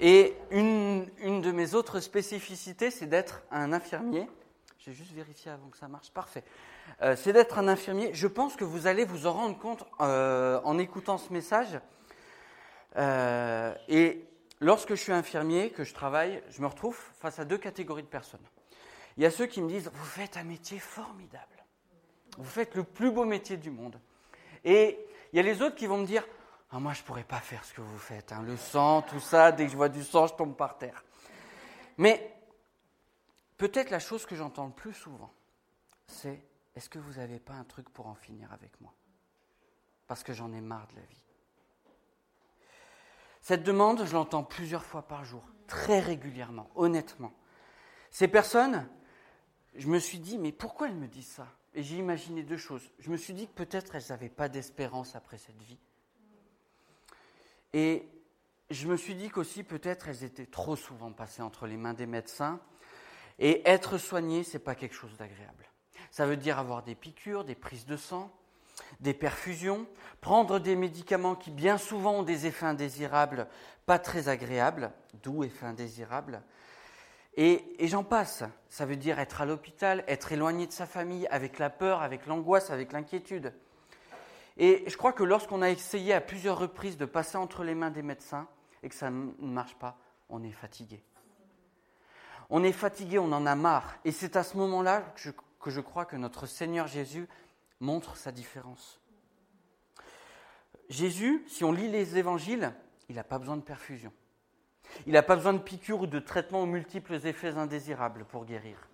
Et une, une de mes autres spécificités, c'est d'être un infirmier. J'ai juste vérifié avant que ça marche. Parfait. Euh, c'est d'être un infirmier. Je pense que vous allez vous en rendre compte euh, en écoutant ce message. Euh, et lorsque je suis infirmier, que je travaille, je me retrouve face à deux catégories de personnes. Il y a ceux qui me disent Vous faites un métier formidable. Vous faites le plus beau métier du monde. Et il y a les autres qui vont me dire ah, Moi, je ne pourrais pas faire ce que vous faites. Hein. Le sang, tout ça, dès que je vois du sang, je tombe par terre. Mais peut-être la chose que j'entends le plus souvent, c'est Est-ce que vous n'avez pas un truc pour en finir avec moi? Parce que j'en ai marre de la vie. Cette demande, je l'entends plusieurs fois par jour, très régulièrement, honnêtement. Ces personnes, je me suis dit, mais pourquoi elles me disent ça? Et j'ai imaginé deux choses. Je me suis dit que peut-être elles n'avaient pas d'espérance après cette vie. Et je me suis dit qu'aussi peut-être elles étaient trop souvent passées entre les mains des médecins. Et être soignées, ce n'est pas quelque chose d'agréable. Ça veut dire avoir des piqûres, des prises de sang, des perfusions, prendre des médicaments qui bien souvent ont des effets indésirables, pas très agréables, d'où effets indésirables. Et, et j'en passe. Ça veut dire être à l'hôpital, être éloigné de sa famille, avec la peur, avec l'angoisse, avec l'inquiétude. Et je crois que lorsqu'on a essayé à plusieurs reprises de passer entre les mains des médecins et que ça ne marche pas, on est fatigué. On est fatigué, on en a marre. Et c'est à ce moment-là que je, que je crois que notre Seigneur Jésus montre sa différence. Jésus, si on lit les évangiles, il n'a pas besoin de perfusion. Il n'a pas besoin de piqûres ou de traitements aux multiples effets indésirables pour guérir.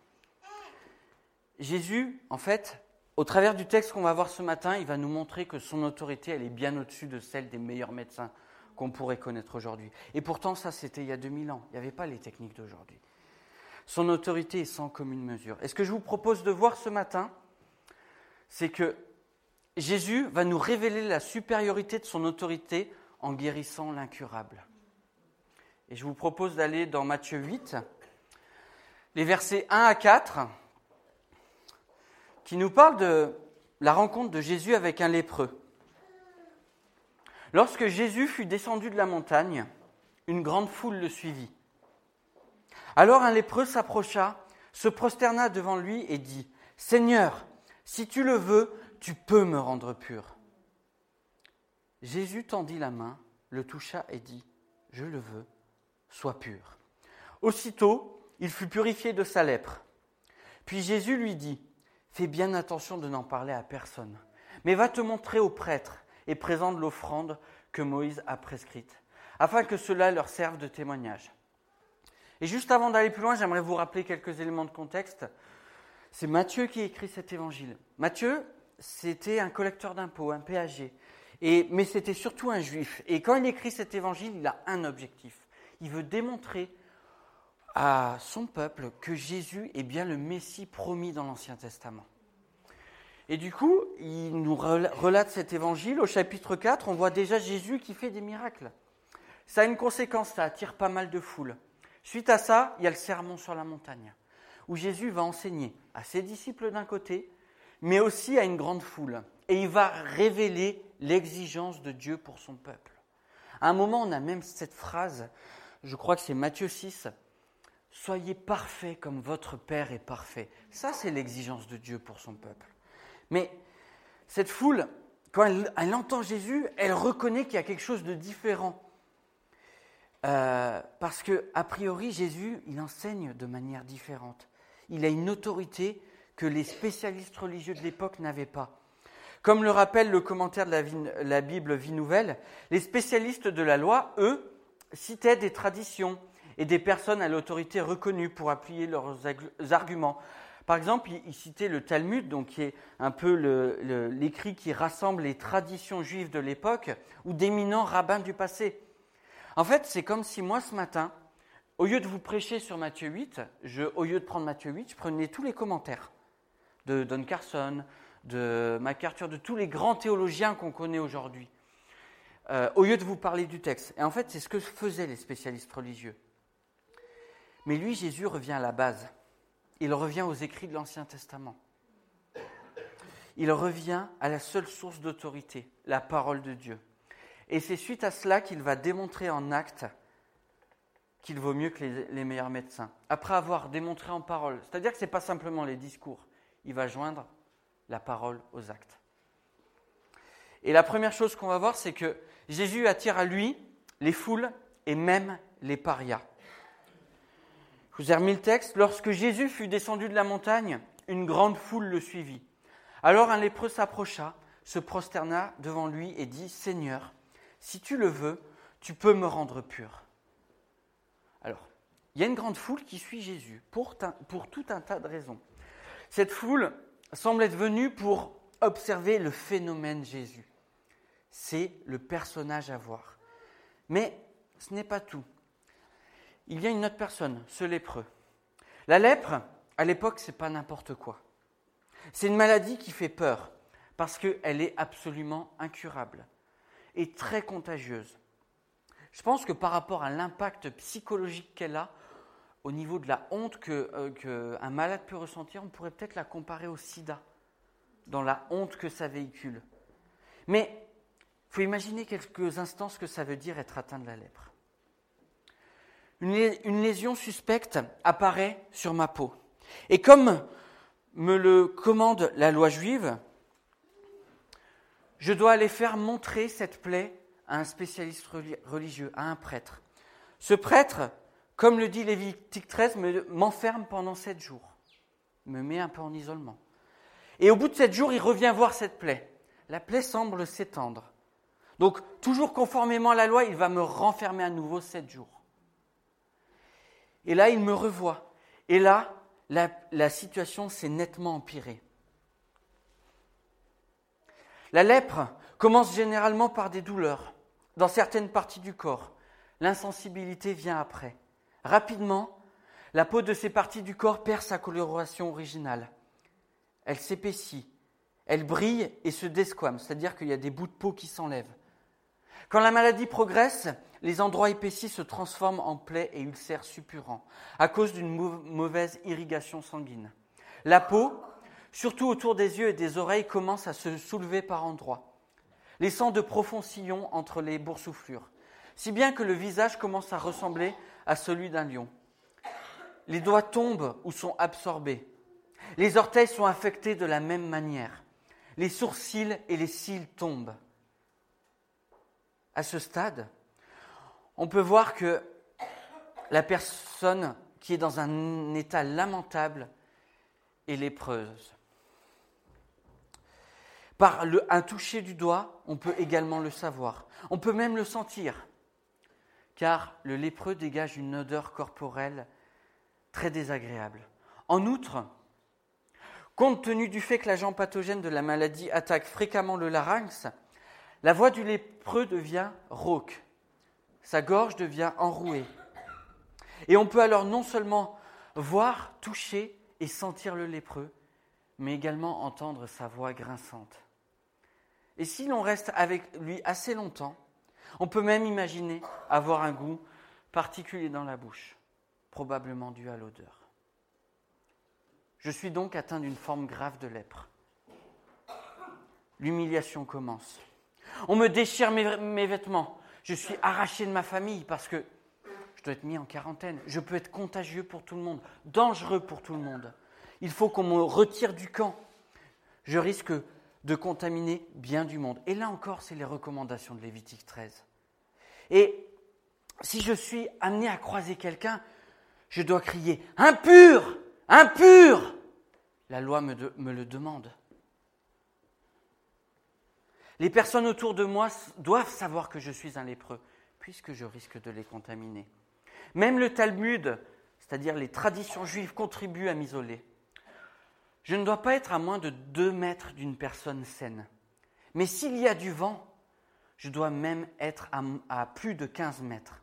Jésus, en fait, au travers du texte qu'on va voir ce matin, il va nous montrer que son autorité, elle est bien au-dessus de celle des meilleurs médecins qu'on pourrait connaître aujourd'hui. Et pourtant, ça, c'était il y a 2000 ans. Il n'y avait pas les techniques d'aujourd'hui. Son autorité est sans commune mesure. Et ce que je vous propose de voir ce matin, c'est que Jésus va nous révéler la supériorité de son autorité en guérissant l'incurable. Et je vous propose d'aller dans Matthieu 8, les versets 1 à 4, qui nous parlent de la rencontre de Jésus avec un lépreux. Lorsque Jésus fut descendu de la montagne, une grande foule le suivit. Alors un lépreux s'approcha, se prosterna devant lui et dit, Seigneur, si tu le veux, tu peux me rendre pur. Jésus tendit la main, le toucha et dit, Je le veux, sois pur. Aussitôt, il fut purifié de sa lèpre. Puis Jésus lui dit, Fais bien attention de n'en parler à personne, mais va te montrer au prêtre et présente l'offrande que Moïse a prescrite, afin que cela leur serve de témoignage. Et juste avant d'aller plus loin, j'aimerais vous rappeler quelques éléments de contexte. C'est Matthieu qui écrit cet évangile. Matthieu, c'était un collecteur d'impôts, un péager. Et, mais c'était surtout un juif. Et quand il écrit cet évangile, il a un objectif. Il veut démontrer à son peuple que Jésus est bien le Messie promis dans l'Ancien Testament. Et du coup, il nous relate cet évangile. Au chapitre 4, on voit déjà Jésus qui fait des miracles. Ça a une conséquence, ça attire pas mal de foules. Suite à ça, il y a le sermon sur la montagne où Jésus va enseigner à ses disciples d'un côté, mais aussi à une grande foule. Et il va révéler l'exigence de Dieu pour son peuple. À un moment, on a même cette phrase, je crois que c'est Matthieu 6, Soyez parfaits comme votre Père est parfait. Ça, c'est l'exigence de Dieu pour son peuple. Mais cette foule, quand elle, entend Jésus, elle reconnaît qu'il y a quelque chose de différent. Euh, parce que, a priori, Jésus, il enseigne de manière différente il a une autorité que les spécialistes religieux de l'époque n'avaient pas. Comme le rappelle le commentaire de la, Bible Vie Nouvelle, les spécialistes de la loi, eux, citaient des traditions et des personnes à l'autorité reconnues pour appuyer leurs arguments. Par exemple, ils citaient le Talmud, donc qui est un peu l'écrit qui rassemble les traditions juives de l'époque, ou d'éminents rabbins du passé. En fait, c'est comme si moi, ce matin, au lieu de vous prêcher sur Matthieu 8, je, au lieu de prendre Matthieu 8, je prenais tous les commentaires de Don Carson, de MacArthur, de tous les grands théologiens qu'on connaît aujourd'hui, euh, au lieu de vous parler du texte. Et en fait, c'est ce que faisaient les spécialistes religieux. Mais lui, Jésus revient à la base. Il revient aux écrits de l'Ancien Testament. Il revient à la seule source d'autorité, la parole de Dieu. Et c'est suite à cela qu'il va démontrer en acte qu'il vaut mieux que les, meilleurs médecins. Après avoir démontré en parole, c'est-à-dire que ce n'est pas simplement les discours, il va joindre la parole aux actes. Et la première chose qu'on va voir, c'est que Jésus attire à lui les foules et même les parias. Je vous ai remis le texte. Lorsque Jésus fut descendu de la montagne, une grande foule le suivit. Alors un lépreux s'approcha, se prosterna devant lui et dit Seigneur, si tu le veux, tu peux me rendre pur. Alors, il y a une grande foule qui suit Jésus pour, pour tout un tas de raisons. Cette foule semble être venue pour observer le phénomène Jésus. C'est le personnage à voir. Mais ce n'est pas tout. Il y a une autre personne, ce lépreux. La lèpre, à l'époque, ce n'est pas n'importe quoi. C'est une maladie qui fait peur parce qu'elle est absolument incurable et très contagieuse. Je pense que par rapport à l'impact psychologique qu'elle a, au niveau de la honte qu'un euh, malade peut ressentir, on pourrait peut-être la comparer au sida, dans la honte que ça véhicule. Mais il faut imaginer quelques instants ce que ça veut dire être atteint de la lèpre. Une lésion suspecte apparaît sur ma peau. Et comme me le commande la loi juive, je dois aller faire montrer cette plaie à un spécialiste religieux, à un prêtre. Ce prêtre, comme le dit Lévitique 13, m'enferme pendant sept jours, me met un peu en isolement. Et au bout de sept jours, il revient voir cette plaie. La plaie semble s'étendre. Donc, toujours conformément à la loi, il va me renfermer à nouveau sept jours. Et là, il me revoit. Et là, la, situation s'est nettement empirée. La lèpre commence généralement par des douleurs dans certaines parties du corps. L'insensibilité vient après. Rapidement, la peau de ces parties du corps perd sa coloration originale. Elle s'épaissit, elle brille et se desquame, c'est-à-dire qu'il y a des bouts de peau qui s'enlèvent. Quand la maladie progresse, les endroits épaissis se transforment en plaies et ulcères suppurants à cause d'une mauvaise irrigation sanguine. La peau, surtout autour des yeux et des oreilles, commence à se soulever par endroits, laissant de profonds sillons entre les boursouflures, si bien que le visage commence à ressembler à celui d'un lion. Les doigts tombent ou sont absorbés. Les orteils sont affectés de la même manière. Les sourcils et les cils tombent. À ce stade, on peut voir que la personne qui est dans un état lamentable est lépreuse. Par un toucher du doigt, on peut également le savoir. On peut même le sentir, car le lépreux dégage une odeur corporelle très désagréable. En outre, compte tenu du fait que l'agent pathogène de la maladie attaque fréquemment le larynx, la voix du lépreux devient rauque, sa gorge devient enrouée. Et on peut alors non seulement voir, toucher et sentir le lépreux, mais également entendre sa voix grinçante. Et si l'on reste avec lui assez longtemps, on peut même imaginer avoir un goût particulier dans la bouche, probablement dû à l'odeur. Je suis donc atteint d'une forme grave de lèpre. L'humiliation commence. On me déchire mes, vêtements. Je suis arraché de ma famille parce que je dois être mis en quarantaine. Je peux être contagieux pour tout le monde, dangereux pour tout le monde. Il faut qu'on me retire du camp. Je risque de contaminer bien du monde. Et là encore, c'est les recommandations de Lévitique 13. Et si je suis amené à croiser quelqu'un, je dois crier impur, impur. La loi me, me le demande. Les personnes autour de moi doivent savoir que je suis un lépreux, puisque je risque de les contaminer. Même le Talmud, c'est-à-dire les traditions juives, contribuent à m'isoler. Je ne dois pas être à moins de deux mètres d'une personne saine. Mais s'il y a du vent, je dois même être à, plus de 15 mètres.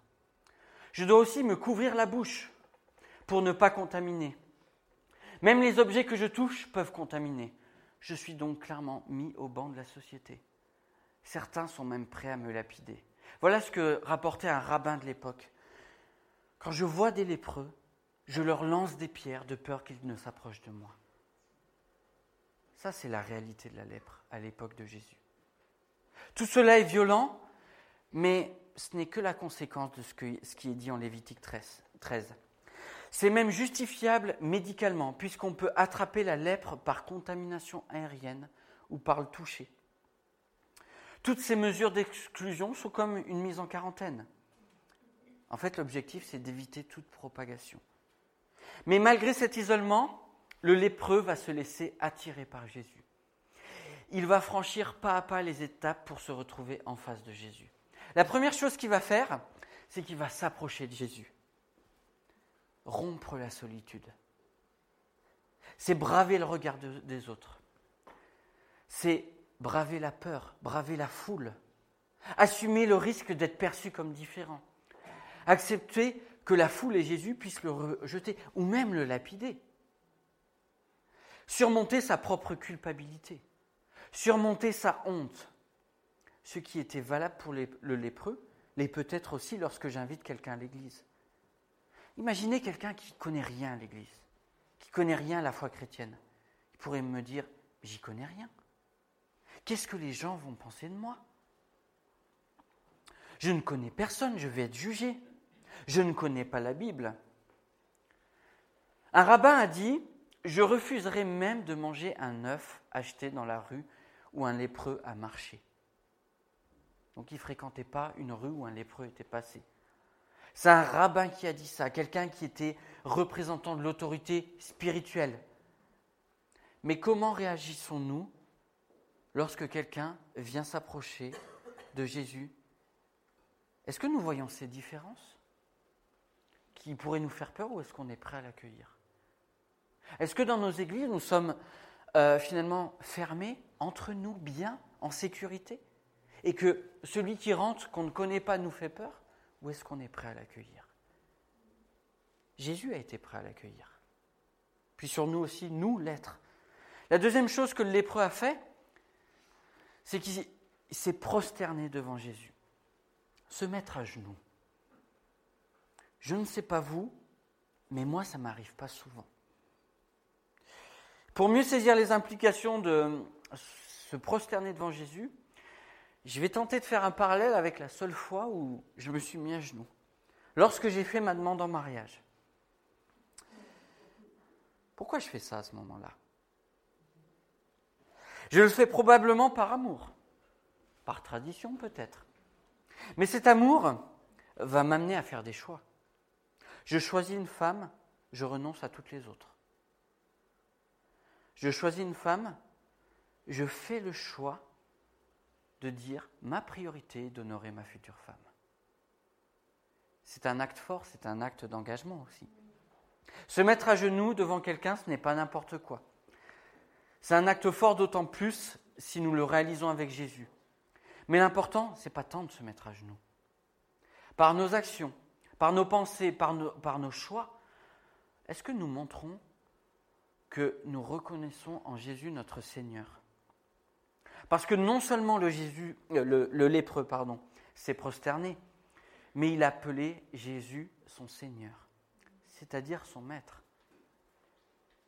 Je dois aussi me couvrir la bouche pour ne pas contaminer. Même les objets que je touche peuvent contaminer. Je suis donc clairement mis au banc de la société. Certains sont même prêts à me lapider. Voilà ce que rapportait un rabbin de l'époque. Quand je vois des lépreux, je leur lance des pierres de peur qu'ils ne s'approchent de moi. Ça, c'est la réalité de la lèpre à l'époque de Jésus. Tout cela est violent, Mais ce n'est que la conséquence de ce, qui est dit en Lévitique 13. C'est même justifiable médicalement, puisqu'on peut attraper la lèpre par contamination aérienne ou par le toucher. Toutes ces mesures d'exclusion sont comme une mise en quarantaine. En fait, l'objectif, c'est d'éviter toute propagation. Mais malgré cet isolement, le lépreux va se laisser attirer par Jésus. Il va franchir pas à pas les étapes pour se retrouver en face de Jésus. La première chose qu'il va faire, c'est qu'il va s'approcher de Jésus. Rompre la solitude. C'est braver le regard des autres. C'est braver la peur, braver la foule. Assumer le risque d'être perçu comme différent. Accepter que la foule et Jésus puissent le rejeter ou même le lapider. Surmonter sa propre culpabilité. Surmonter sa honte. Ce qui était valable pour le lépreux l'est peut-être aussi lorsque j'invite quelqu'un à l'église. Imaginez quelqu'un qui ne connaît rien à l'église, qui ne connaît rien à la foi chrétienne. Il pourrait me dire, j'y connais rien. Qu'est-ce que les gens vont penser de moi? Je ne connais personne, je vais être jugé. Je ne connais pas la Bible. Un rabbin a dit, je refuserai même de manger un œuf acheté dans la rue où un lépreux a marché. Donc il ne fréquentait pas une rue où un lépreux était passé. C'est un rabbin qui a dit ça, quelqu'un qui était représentant de l'autorité spirituelle. Mais comment réagissons-nous lorsque quelqu'un vient s'approcher de Jésus Est-ce que nous voyons ces différences qui pourraient nous faire peur ou est-ce qu'on est prêt à l'accueillir? Est-ce que dans nos églises, nous sommes euh, finalement fermés entre nous, bien, en sécurité? Et que celui qui rentre, qu'on ne connaît pas, nous fait peur Ou est-ce qu'on est prêt à l'accueillir? Jésus a été prêt à l'accueillir. Puis sur nous aussi, nous, l'être. La deuxième chose que le lépreux a fait, c'est qu'il s'est prosterné devant Jésus, se mettre à genoux. Je ne sais pas vous, mais moi, ça m'arrive pas souvent. Pour mieux saisir les implications de se prosterner devant Jésus, je vais tenter de faire un parallèle avec la seule fois où je me suis mis à genoux, lorsque j'ai fait ma demande en mariage. Pourquoi je fais ça à ce moment-là? Je le fais probablement par amour, par tradition peut-être. Mais cet amour va m'amener à faire des choix. Je choisis une femme, je renonce à toutes les autres. Je choisis une femme, je fais le choix de dire ma priorité est d'honorer ma future femme. C'est un acte fort, c'est un acte d'engagement aussi. Se mettre à genoux devant quelqu'un, ce n'est pas n'importe quoi. C'est un acte fort d'autant plus si nous le réalisons avec Jésus. Mais l'important, ce n'est pas tant de se mettre à genoux. Par nos actions, par nos pensées, par nos, choix, est-ce que nous montrons que nous reconnaissons en Jésus notre Seigneur? Parce que non seulement le, euh, lépreux pardon, s'est prosterné, mais il a appelé Jésus son Seigneur, c'est-à-dire son Maître.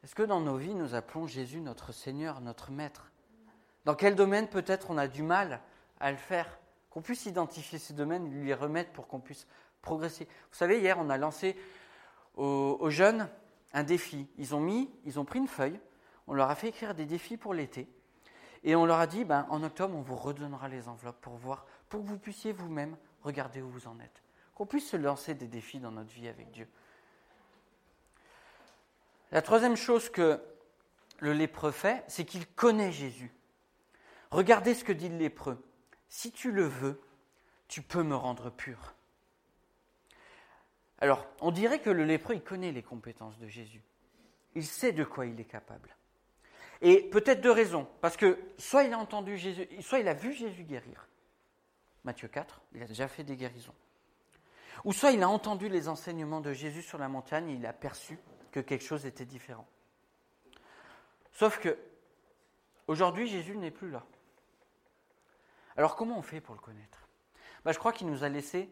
Est-ce que dans nos vies, nous appelons Jésus notre Seigneur, notre Maître? Dans quel domaine peut-être on a du mal à le faire? Qu'on puisse identifier ces domaines, lui les remettre pour qu'on puisse progresser. Vous savez, hier, on a lancé aux, jeunes un défi. Ils ont mis, ils ont pris une feuille, on leur a fait écrire des défis pour l'été, et on leur a dit, ben, en octobre, on vous redonnera les enveloppes pour voir, pour que vous puissiez vous-même regarder où vous en êtes. Qu'on puisse se lancer des défis dans notre vie avec Dieu. La troisième chose que le lépreux fait, c'est qu'il connaît Jésus. Regardez ce que dit le lépreux. Si tu le veux, tu peux me rendre pur. Alors, on dirait que le lépreux, il connaît les compétences de Jésus. Il sait de quoi il est capable. Et peut-être deux raisons. Parce que soit il a entendu Jésus, soit il a vu Jésus guérir. Matthieu 4, il a déjà fait des guérisons. Ou soit il a entendu les enseignements de Jésus sur la montagne et il a perçu que quelque chose était différent. Sauf que aujourd'hui, Jésus n'est plus là. Alors comment on fait pour le connaître? Ben, Je crois qu'il nous a laissé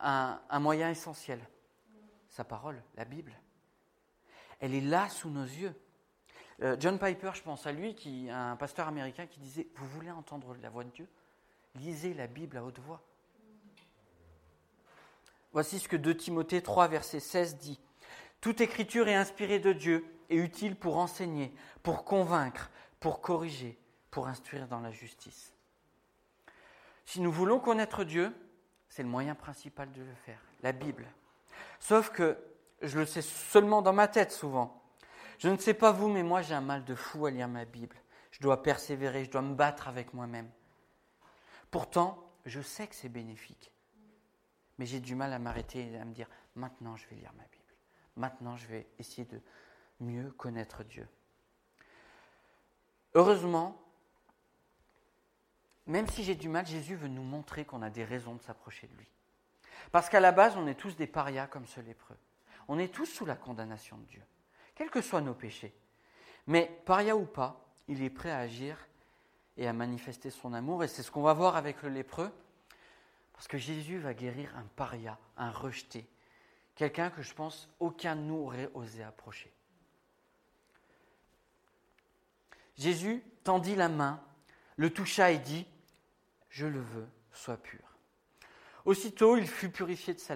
un, moyen essentiel, sa parole, la Bible. Elle est là sous nos yeux. Euh, John Piper, je pense à lui, qui un pasteur américain qui disait Vous voulez entendre la voix de Dieu? Lisez la Bible à haute voix. Voici ce que 2 Timothée 3, verset 16 dit. Toute écriture est inspirée de Dieu et utile pour enseigner, pour convaincre, pour corriger, pour instruire dans la justice. Si nous voulons connaître Dieu, c'est le moyen principal de le faire, la Bible. Sauf que je le sais seulement dans ma tête souvent. Je ne sais pas vous, mais moi j'ai un mal de fou à lire ma Bible. Je dois persévérer, je dois me battre avec moi-même. Pourtant, je sais que c'est bénéfique. Mais j'ai du mal à m'arrêter et à me dire, maintenant je vais lire ma Bible. Maintenant je vais essayer de mieux connaître Dieu. Heureusement, même si j'ai du mal, Jésus veut nous montrer qu'on a des raisons de s'approcher de lui. Parce qu'à la base, on est tous des parias comme ce lépreux. On est tous sous la condamnation de Dieu, quels que soient nos péchés. Mais paria ou pas, il est prêt à agir et à manifester son amour. Et c'est ce qu'on va voir avec le lépreux. Parce que Jésus va guérir un paria, un rejeté. Quelqu'un que je pense aucun de nous aurait osé approcher. Jésus tendit la main, le toucha et dit Je le veux, sois pur. Aussitôt, il fut purifié de sa,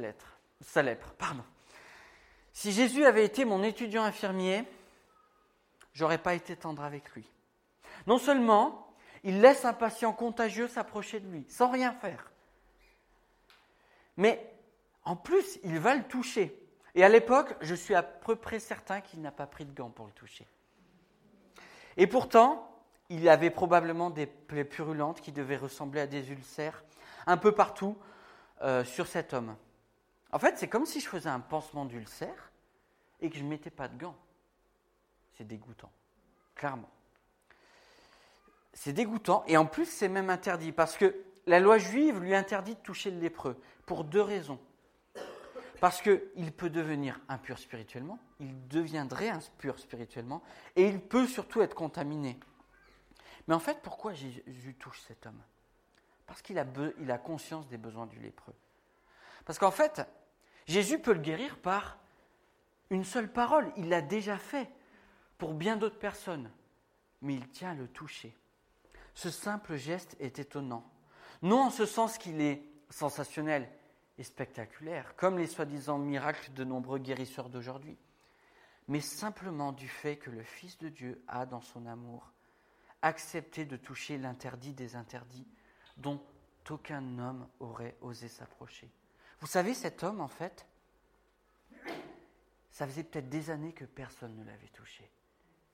sa lèpre. Pardon. Si Jésus avait été mon étudiant infirmier, j'aurais pas été tendre avec lui. Non seulement il laisse un patient contagieux s'approcher de lui, sans rien faire, mais en plus, il va le toucher. Et à l'époque, je suis à peu près certain qu'il n'a pas pris de gants pour le toucher. Et pourtant, il avait probablement des plaies purulentes qui devaient ressembler à des ulcères un peu partout euh, sur cet homme. En fait, c'est comme si je faisais un pansement d'ulcère et que je ne mettais pas de gants. C'est dégoûtant, clairement. C'est dégoûtant et en plus c'est même interdit parce que la loi juive lui interdit de toucher le lépreux pour deux raisons. Parce qu'il peut devenir impur spirituellement, il deviendrait impur spirituellement, et il peut surtout être contaminé. Mais en fait, pourquoi Jésus touche cet homme? Parce qu'il a, il a conscience des besoins du lépreux. Parce qu'en fait, Jésus peut le guérir par une seule parole. Il l'a déjà fait pour bien d'autres personnes. Mais il tient à le toucher. Ce simple geste est étonnant. Non en ce sens qu'il est sensationnel, spectaculaire, comme les soi-disant miracles de nombreux guérisseurs d'aujourd'hui, mais simplement du fait que le Fils de Dieu a, dans son amour, accepté de toucher l'interdit des interdits dont aucun homme aurait osé s'approcher. Vous savez, cet homme, en fait, ça faisait peut-être des années que personne ne l'avait touché.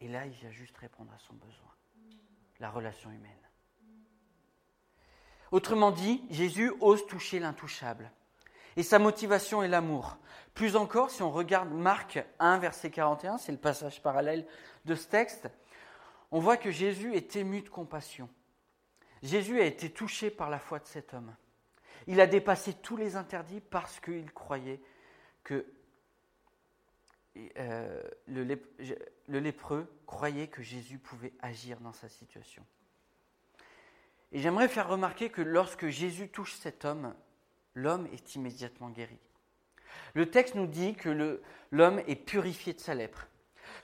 Et là, il vient juste répondre à son besoin, la relation humaine. Autrement dit, Jésus ose toucher l'intouchable. Et sa motivation est l'amour. Plus encore, si on regarde Marc 1, verset 41, c'est le passage parallèle de ce texte, on voit que Jésus est ému de compassion. Jésus a été touché par la foi de cet homme. Il a dépassé tous les interdits parce qu'il croyait que euh, le, le lépreux croyait que Jésus pouvait agir dans sa situation. Et j'aimerais faire remarquer que lorsque Jésus touche cet homme, l'homme est immédiatement guéri. Le texte nous dit que l'homme est purifié de sa lèpre.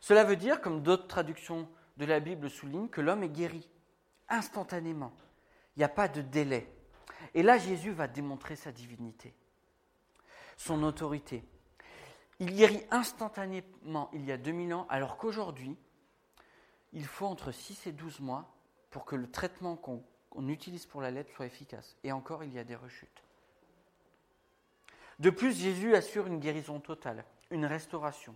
Cela veut dire, comme d'autres traductions de la Bible soulignent, que l'homme est guéri instantanément. Il n'y a pas de délai. Et là, Jésus va démontrer sa divinité, son autorité. Il guérit instantanément il y a 2000 ans, alors qu'aujourd'hui, il faut entre 6 et 12 mois pour que le traitement qu'on utilise pour la lettre soit efficace. Et encore, il y a des rechutes. De plus, Jésus assure une guérison totale, une restauration.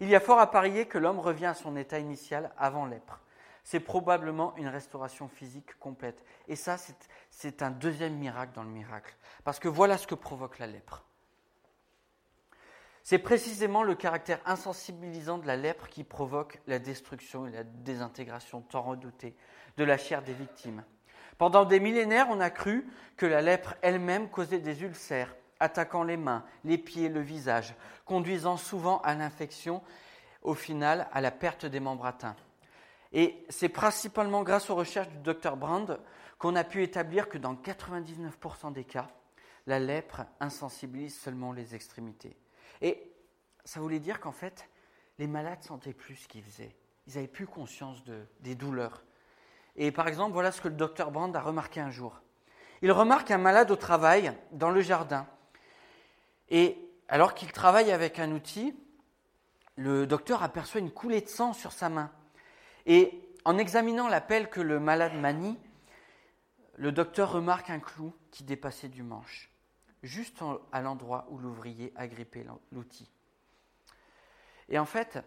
Il y a fort à parier que l'homme revient à son état initial avant lèpre. C'est probablement une restauration physique complète. Et ça, c'est un deuxième miracle dans le miracle. Parce que voilà ce que provoque la lèpre. C'est précisément le caractère insensibilisant de la lèpre qui provoque la destruction et la désintégration tant redoutée de la chair des victimes. Pendant des millénaires, on a cru que la lèpre elle-même causait des ulcères, attaquant les mains, les pieds, le visage, conduisant souvent à l'infection, au final à la perte des membres atteints. Et c'est principalement grâce aux recherches du docteur Brand qu'on a pu établir que dans 99% des cas, la lèpre insensibilise seulement les extrémités. Et ça voulait dire qu'en fait, les malades sentaient plus ce qu'ils faisaient. Ils n'avaient plus conscience de, des douleurs. Et par exemple, voilà ce que le docteur Brand a remarqué un jour. Il remarque un malade au travail, dans le jardin, Et alors qu'il travaille avec un outil, le docteur aperçoit une coulée de sang sur sa main. Et en examinant la pelle que le malade manie, le docteur remarque un clou qui dépassait du manche, juste à l'endroit où l'ouvrier a grippé l'outil. Et en fait,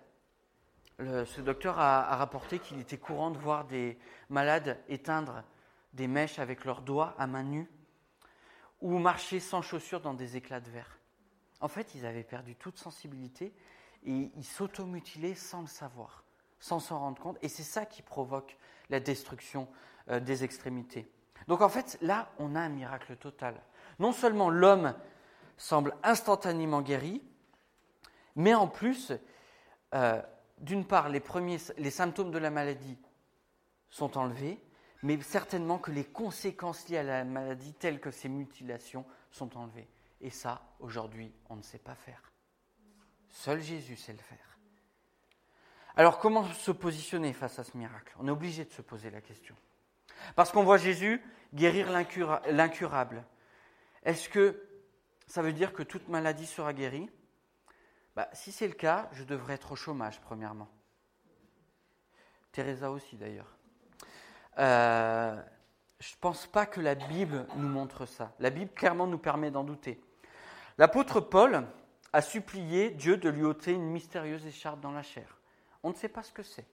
ce docteur a, rapporté qu'il était courant de voir des malades éteindre des mèches avec leurs doigts à main nue ou marcher sans chaussures dans des éclats de verre. En fait, ils avaient perdu toute sensibilité et ils s'automutilaient sans le savoir, sans s'en rendre compte. Et c'est ça qui provoque la destruction euh, des extrémités. Donc en fait, là, on a un miracle total. Non seulement l'homme semble instantanément guéri, mais en plus, euh, d'une part, les, premiers, les symptômes de la maladie sont enlevés, mais certainement que les conséquences liées à la maladie, telles que ces mutilations, sont enlevées. Et ça, aujourd'hui, on ne sait pas faire. Seul Jésus sait le faire. Alors comment se positionner face à ce miracle? On est obligé de se poser la question. Parce qu'on voit Jésus guérir l'incurable. Est-ce que ça veut dire que toute maladie sera guérie? Bah, Si c'est le cas, je devrais être au chômage, premièrement. Teresa aussi, d'ailleurs. Euh, je ne pense pas que la Bible nous montre ça. La Bible clairement nous permet d'en douter. L'apôtre Paul a supplié Dieu de lui ôter une mystérieuse écharpe dans la chair. On ne sait pas ce que c'est.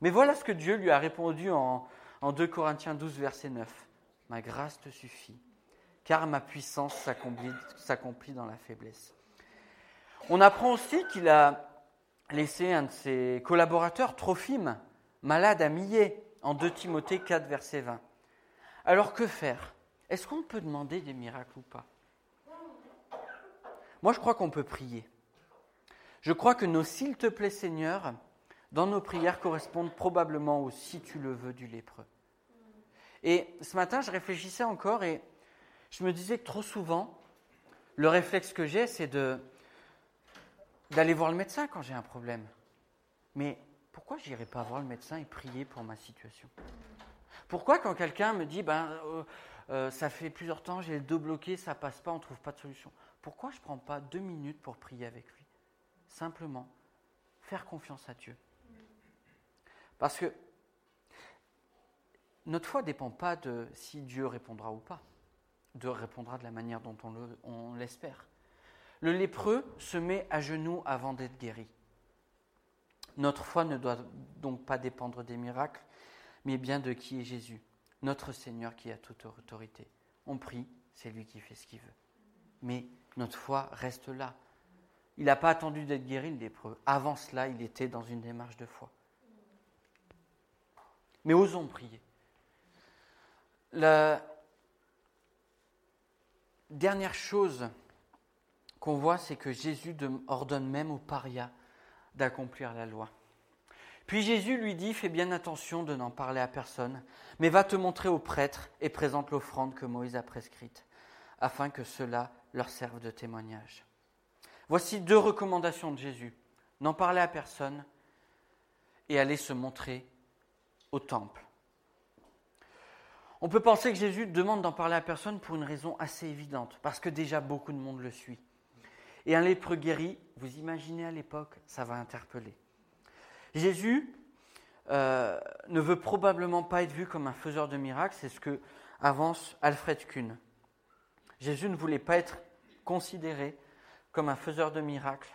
Mais voilà ce que Dieu lui a répondu en, en 2 Corinthiens 12, verset 9. Ma grâce te suffit, car ma puissance s'accomplit dans la faiblesse. On apprend aussi qu'il a laissé un de ses collaborateurs, Trophime, malade à Millet, en 2 Timothée 4, verset 20. Alors que faire? Est-ce qu'on peut demander des miracles ou pas? Moi, je crois qu'on peut prier. Je crois que nos s'il te plaît Seigneur dans nos prières correspondent probablement au si tu le veux du lépreux. Et ce matin, je réfléchissais encore et je me disais que trop souvent, le réflexe que j'ai, c'est de, d'aller voir le médecin quand j'ai un problème. Mais pourquoi je n'irai pas voir le médecin et prier pour ma situation? Pourquoi quand quelqu'un me dit, ben, euh, euh, ça fait plusieurs temps, j'ai le dos bloqué, ça passe pas, on ne trouve pas de solution, pourquoi je ne prends pas deux minutes pour prier avec lui? Simplement, faire confiance à Dieu. Parce que notre foi ne dépend pas de si Dieu répondra ou pas. Dieu répondra de la manière dont on l'espère. Le lépreux se met à genoux avant d'être guéri. Notre foi ne doit donc pas dépendre des miracles, mais bien de qui est Jésus, notre Seigneur qui a toute autorité. On prie, c'est lui qui fait ce qu'il veut. Notre foi reste là. Il n'a pas attendu d'être guéri, le lépreux. Avant cela, il était dans une démarche de foi. Mais osons prier. La dernière chose qu'on voit, c'est que Jésus ordonne même aux parias d'accomplir la loi. Puis Jésus lui dit, fais bien attention de n'en parler à personne, mais va te montrer aux prêtres et présente l'offrande que Moïse a prescrite, afin que cela leur serve de témoignage. Voici deux recommandations de Jésus. N'en parler à personne et aller se montrer au temple. On peut penser que Jésus demande d'en parler à personne pour une raison assez évidente, parce que déjà beaucoup de monde le suit. Et un lépreux guéri, vous imaginez à l'époque, ça va interpeller. Jésus euh, ne veut probablement pas être vu comme un faiseur de miracles, c'est ce que avance Alfred Kuhn. Jésus ne voulait pas être considéré comme un faiseur de miracles,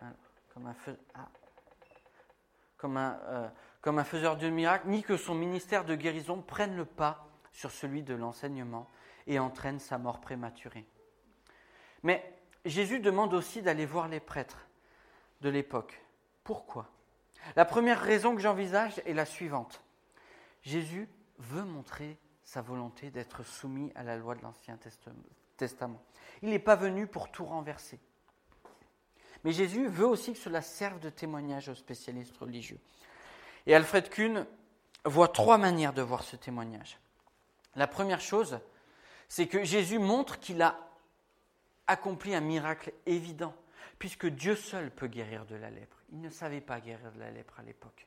hein, comme un, ah, euh, comme un faiseur de miracles, ni que son ministère de guérison prenne le pas sur celui de l'enseignement et entraîne sa mort prématurée. Mais Jésus demande aussi d'aller voir les prêtres de l'époque. Pourquoi? La première raison que j'envisage est la suivante. Jésus veut montrer sa volonté d'être soumis à la loi de l'Ancien Testament. Il n'est pas venu pour tout renverser. Mais Jésus veut aussi que cela serve de témoignage aux spécialistes religieux. Et Alfred Kuhn voit trois manières de voir ce témoignage. La première chose, c'est que Jésus montre qu'il a accompli un miracle évident, puisque Dieu seul peut guérir de la lèpre. Il ne savait pas guérir de la lèpre à l'époque.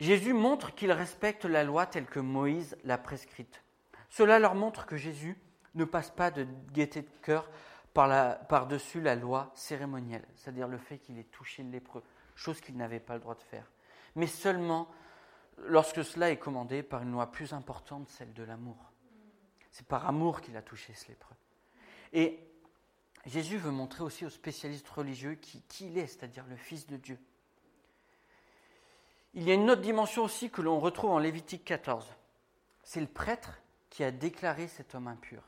Jésus montre qu'il respecte la loi telle que Moïse l'a prescrite. Cela leur montre que Jésus ne passe pas de gaieté de cœur par-dessus la, loi cérémonielle, c'est-à-dire le fait qu'il ait touché le lépreux, chose qu'il n'avait pas le droit de faire, mais seulement lorsque cela est commandé par une loi plus importante, celle de l'amour. C'est par amour qu'il a touché ce lépreux. Et Jésus veut montrer aussi aux spécialistes religieux qui, qui il est, c'est-à-dire le Fils de Dieu. Il y a une autre dimension aussi que l'on retrouve en Lévitique 14. C'est le prêtre qui a déclaré cet homme impur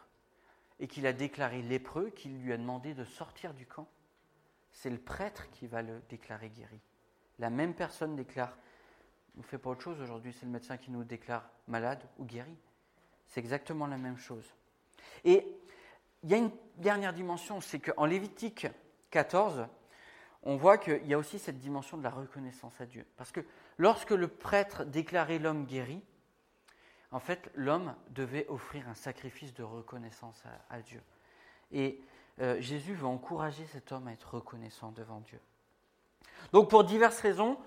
et qu'il a déclaré lépreux, qu'il lui a demandé de sortir du camp, c'est le prêtre qui va le déclarer guéri. La même personne déclare, on ne fait pas autre chose aujourd'hui, c'est le médecin qui nous déclare malade ou guéri. C'est exactement la même chose. Et il y a une dernière dimension, c'est qu'en Lévitique 14, on voit qu'il y a aussi cette dimension de la reconnaissance à Dieu. Parce que lorsque le prêtre déclarait l'homme guéri, en fait, l'homme devait offrir un sacrifice de reconnaissance à, Dieu. Et euh, Jésus veut encourager cet homme à être reconnaissant devant Dieu. Donc, pour diverses raisons,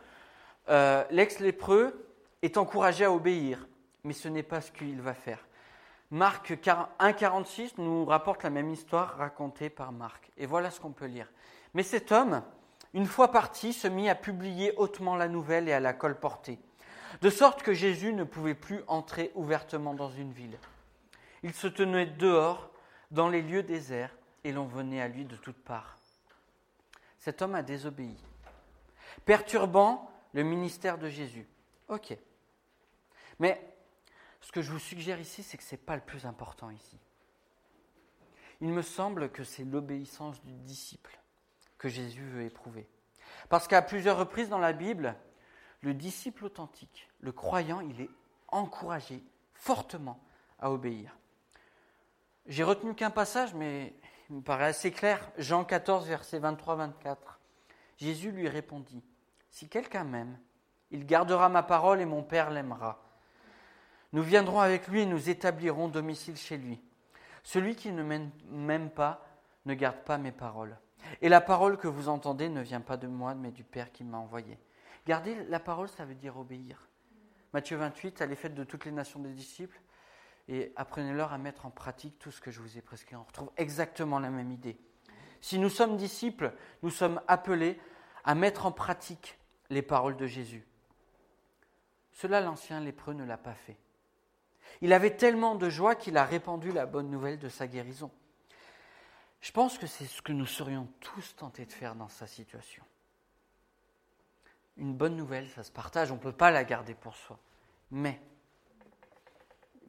euh, l'ex-lépreux est encouragé à obéir, mais ce n'est pas ce qu'il va faire. Marc 1,46 nous rapporte la même histoire racontée par Marc. Et voilà ce qu'on peut lire. Mais cet homme, une fois parti, se mit à publier hautement la nouvelle et à la colporter de sorte que Jésus ne pouvait plus entrer ouvertement dans une ville. Il se tenait dehors, dans les lieux déserts, et l'on venait à lui de toutes parts. Cet homme a désobéi, perturbant le ministère de Jésus. Ok. Mais ce que je vous suggère ici, c'est que ce n'est pas le plus important ici. Il me semble que c'est l'obéissance du disciple que Jésus veut éprouver. Parce qu'à plusieurs reprises dans la Bible, le disciple authentique, le croyant, il est encouragé fortement à obéir. J'ai retenu qu'un passage, mais il me paraît assez clair. Jean 14, versets 23-24. Jésus lui répondit, Si quelqu'un m'aime, il gardera ma parole et mon Père l'aimera. Nous viendrons avec lui et nous établirons domicile chez lui. Celui qui ne m'aime pas ne garde pas mes paroles. Et la parole que vous entendez ne vient pas de moi, mais du Père qui m'a envoyé. Garder la parole, ça veut dire obéir. Matthieu 28, allez faites de toutes les nations des disciples et apprenez-leur à mettre en pratique tout ce que je vous ai prescrit. On retrouve exactement la même idée. Si nous sommes disciples, nous sommes appelés à mettre en pratique les paroles de Jésus. Cela, l'ancien lépreux ne l'a pas fait. Il avait tellement de joie qu'il a répandu la bonne nouvelle de sa guérison. Je pense que c'est ce que nous serions tous tentés de faire dans sa situation une bonne nouvelle, ça se partage, on ne peut pas la garder pour soi. Mais,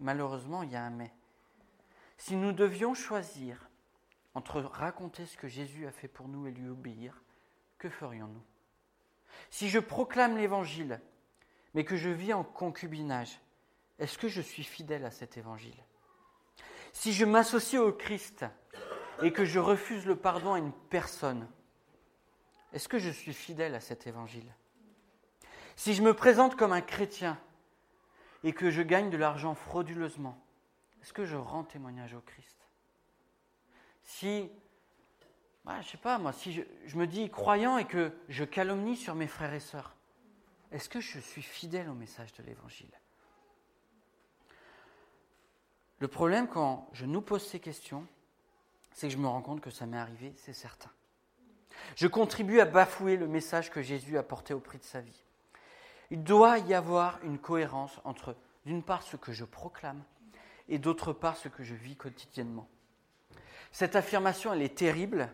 malheureusement, il y a un mais. Si nous devions choisir entre raconter ce que Jésus a fait pour nous et lui obéir, que ferions-nous? Si je proclame l'Évangile, mais que je vis en concubinage, est-ce que je suis fidèle à cet Évangile? Si je m'associe au Christ et que je refuse le pardon à une personne, est-ce que je suis fidèle à cet Évangile? Si je me présente comme un chrétien et que je gagne de l'argent frauduleusement, est-ce que je rends témoignage au Christ? Si, je ne sais pas moi, si je, je me dis croyant et que je calomnie sur mes frères et sœurs, est-ce que je suis fidèle au message de l'Évangile? Le problème quand je nous pose ces questions, c'est que je me rends compte que ça m'est arrivé, c'est certain. Je contribue à bafouer le message que Jésus a porté au prix de sa vie. Il doit y avoir une cohérence entre, d'une part, ce que je proclame et d'autre part, ce que je vis quotidiennement. Cette affirmation, elle est terrible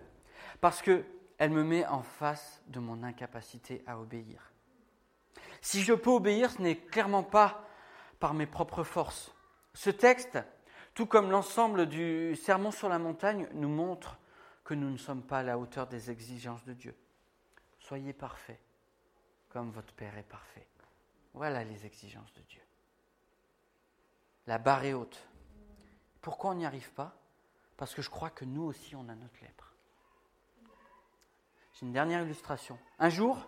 parce qu'elle me met en face de mon incapacité à obéir. Si je peux obéir, ce n'est clairement pas par mes propres forces. Ce texte, tout comme l'ensemble du Sermon sur la montagne, nous montre que nous ne sommes pas à la hauteur des exigences de Dieu. Soyez parfaits comme votre Père est parfait. Voilà les exigences de Dieu. La barre est haute. Pourquoi on n'y arrive pas? Parce que je crois que nous aussi, on a notre lèpre. J'ai une dernière illustration. Un jour,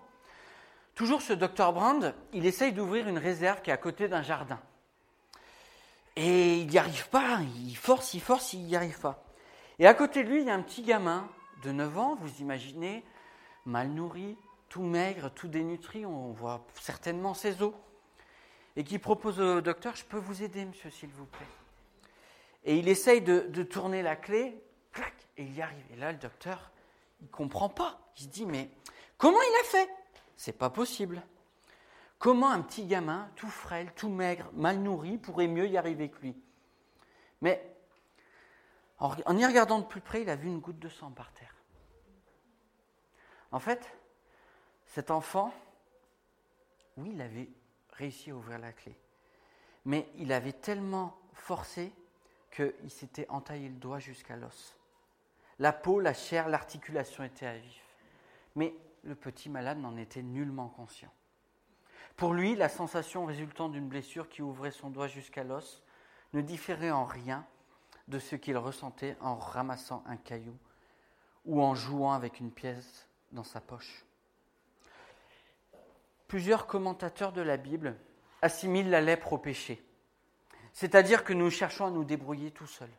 toujours ce docteur Brand, il essaye d'ouvrir une réserve qui est à côté d'un jardin. Et il n'y arrive pas, il force, il force, il n'y arrive pas. Et à côté de lui, il y a un petit gamin de 9 ans, vous imaginez, mal nourri, tout maigre, tout dénutri, on voit certainement ses os, et qui propose au docteur, je peux vous aider, monsieur, s'il vous plaît. Et il essaye de, de tourner la clé, clac, et il y arrive. Et là, le docteur, il comprend pas. Il se dit, mais comment il a fait? C'est pas possible. Comment un petit gamin, tout frêle, tout maigre, mal nourri, pourrait mieux y arriver que lui Mais en y regardant de plus près, il a vu une goutte de sang par terre. En fait, cet enfant, oui, il avait réussi à ouvrir la clé, mais il avait tellement forcé qu'il s'était entaillé le doigt jusqu'à l'os. La peau, la chair, l'articulation étaient à vif. Mais le petit malade n'en était nullement conscient. Pour lui, la sensation résultant d'une blessure qui ouvrait son doigt jusqu'à l'os ne différait en rien de ce qu'il ressentait en ramassant un caillou ou en jouant avec une pièce dans sa poche. Plusieurs commentateurs de la Bible assimilent la lèpre au péché, c'est-à-dire que nous cherchons à nous débrouiller tout seuls.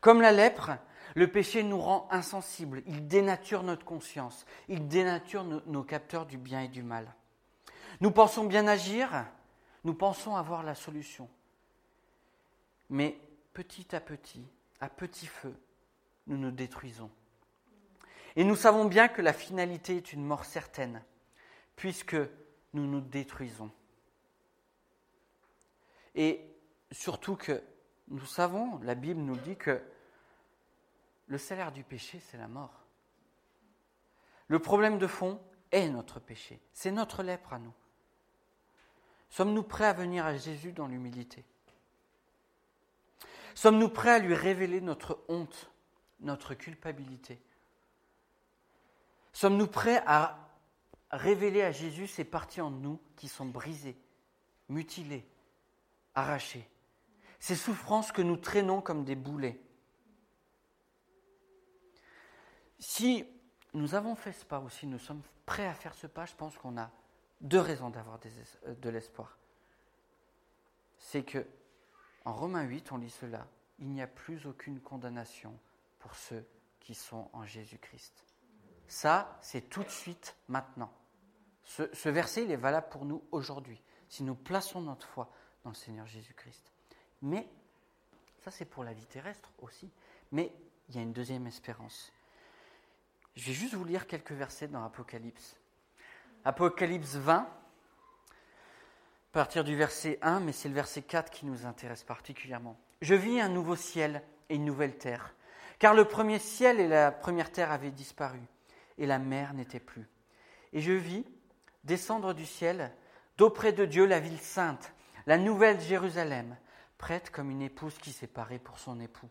Comme la lèpre, le péché nous rend insensibles, il dénature notre conscience, il dénature nos capteurs du bien et du mal. Nous pensons bien agir, nous pensons avoir la solution. Mais petit à petit, à petit feu, nous nous détruisons. Et nous savons bien que la finalité est une mort certaine, puisque nous nous détruisons. Et surtout que nous savons, la Bible nous dit que le salaire du péché, c'est la mort. Le problème de fond est notre péché, c'est notre lèpre à nous. Sommes-nous prêts à venir à Jésus dans l'humilité? Sommes-nous prêts à lui révéler notre honte, notre culpabilité? Sommes-nous prêts à révéler à Jésus ces parties en nous qui sont brisées, mutilées, arrachées? Ces souffrances que nous traînons comme des boulets. Si nous avons fait ce pas aussi, nous sommes prêts à faire ce pas, je pense qu'on a deux raisons d'avoir euh, de l'espoir. C'est que en Romains 8, on lit cela. Il n'y a plus aucune condamnation pour ceux qui sont en Jésus-Christ. Ça, c'est tout de suite maintenant. Ce, verset, il est valable pour nous aujourd'hui, si nous plaçons notre foi dans le Seigneur Jésus-Christ. Mais, ça c'est pour la vie terrestre aussi, mais il y a une deuxième espérance. Je vais juste vous lire quelques versets dans Apocalypse. Apocalypse 20, à partir du verset 1, mais c'est le verset 4 qui nous intéresse particulièrement. Je vis un nouveau ciel et une nouvelle terre, car le premier ciel et la première terre avaient disparu, et la mer n'était plus. Et je vis descendre du ciel, d'auprès de Dieu, la ville sainte, la nouvelle Jérusalem, prête comme une épouse qui s'est parée pour son époux.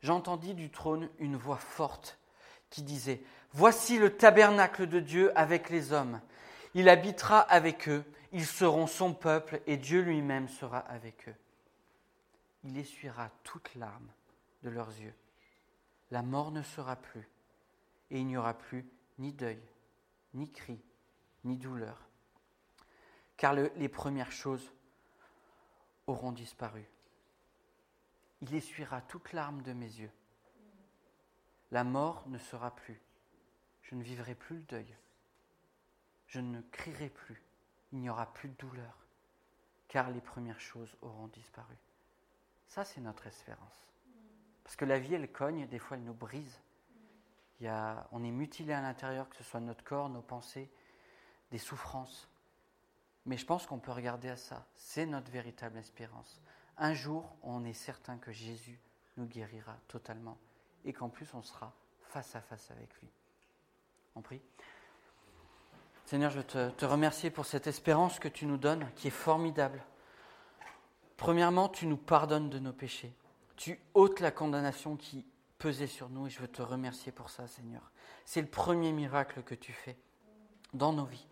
J'entendis du trône une voix forte qui disait, Voici le tabernacle de Dieu avec les hommes. Il habitera avec eux ils seront son peuple et Dieu lui-même sera avec eux. Il essuiera toutes larmes de leurs yeux. La mort ne sera plus et il n'y aura plus ni deuil, ni cri, ni douleur, car les premières choses auront disparu. Il essuiera toutes larmes de mes yeux. La mort ne sera plus. Je ne vivrai plus le deuil. Je ne crierai plus il n'y aura plus de douleur, car les premières choses auront disparu. Ça, c'est notre espérance. Parce que la vie, elle cogne, des fois, elle nous brise. On est mutilé à l'intérieur, que ce soit notre corps, nos pensées, des souffrances. Mais je pense qu'on peut regarder à ça. C'est notre véritable espérance. Un jour, on est certain que Jésus nous guérira totalement et qu'en plus, on sera face à face avec lui. On prie. Seigneur, je te, te remercier pour cette espérance que tu nous donnes, qui est formidable. Premièrement, tu nous pardonnes de nos péchés. Tu ôtes la condamnation qui pesait sur nous et je veux te remercier pour ça, Seigneur. C'est le premier miracle que tu fais dans nos vies.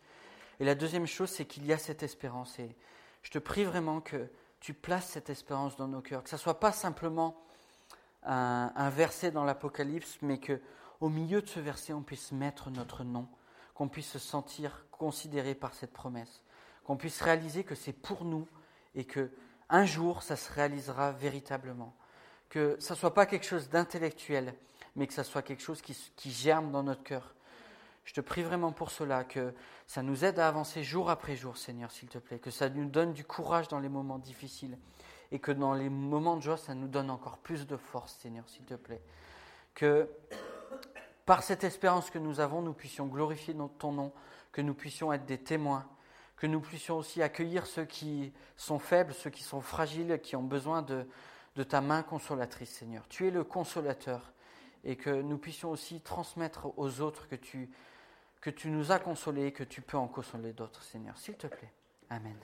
Et la deuxième chose, c'est qu'il y a cette espérance. Et je te prie vraiment que tu places cette espérance dans nos cœurs, que ce ne soit pas simplement un verset dans l'Apocalypse, mais que au milieu de ce verset, on puisse mettre notre nom qu'on puisse se sentir considéré par cette promesse, qu'on puisse réaliser que c'est pour nous et que un jour ça se réalisera véritablement, que ça soit pas quelque chose d'intellectuel, mais que ça soit quelque chose qui, qui germe dans notre cœur. Je te prie vraiment pour cela, que ça nous aide à avancer jour après jour, Seigneur, s'il te plaît, que ça nous donne du courage dans les moments difficiles et que dans les moments de joie, ça nous donne encore plus de force, Seigneur, s'il te plaît. Que par cette espérance que nous avons, nous puissions glorifier ton nom, que nous puissions être des témoins, que nous puissions aussi accueillir ceux qui sont faibles, ceux qui sont fragiles, qui ont besoin de, ta main consolatrice, Seigneur. Tu es le consolateur et que nous puissions aussi transmettre aux autres que tu, que tu nous as consolés et que tu peux en consoler d'autres, Seigneur. S'il te plaît. Amen.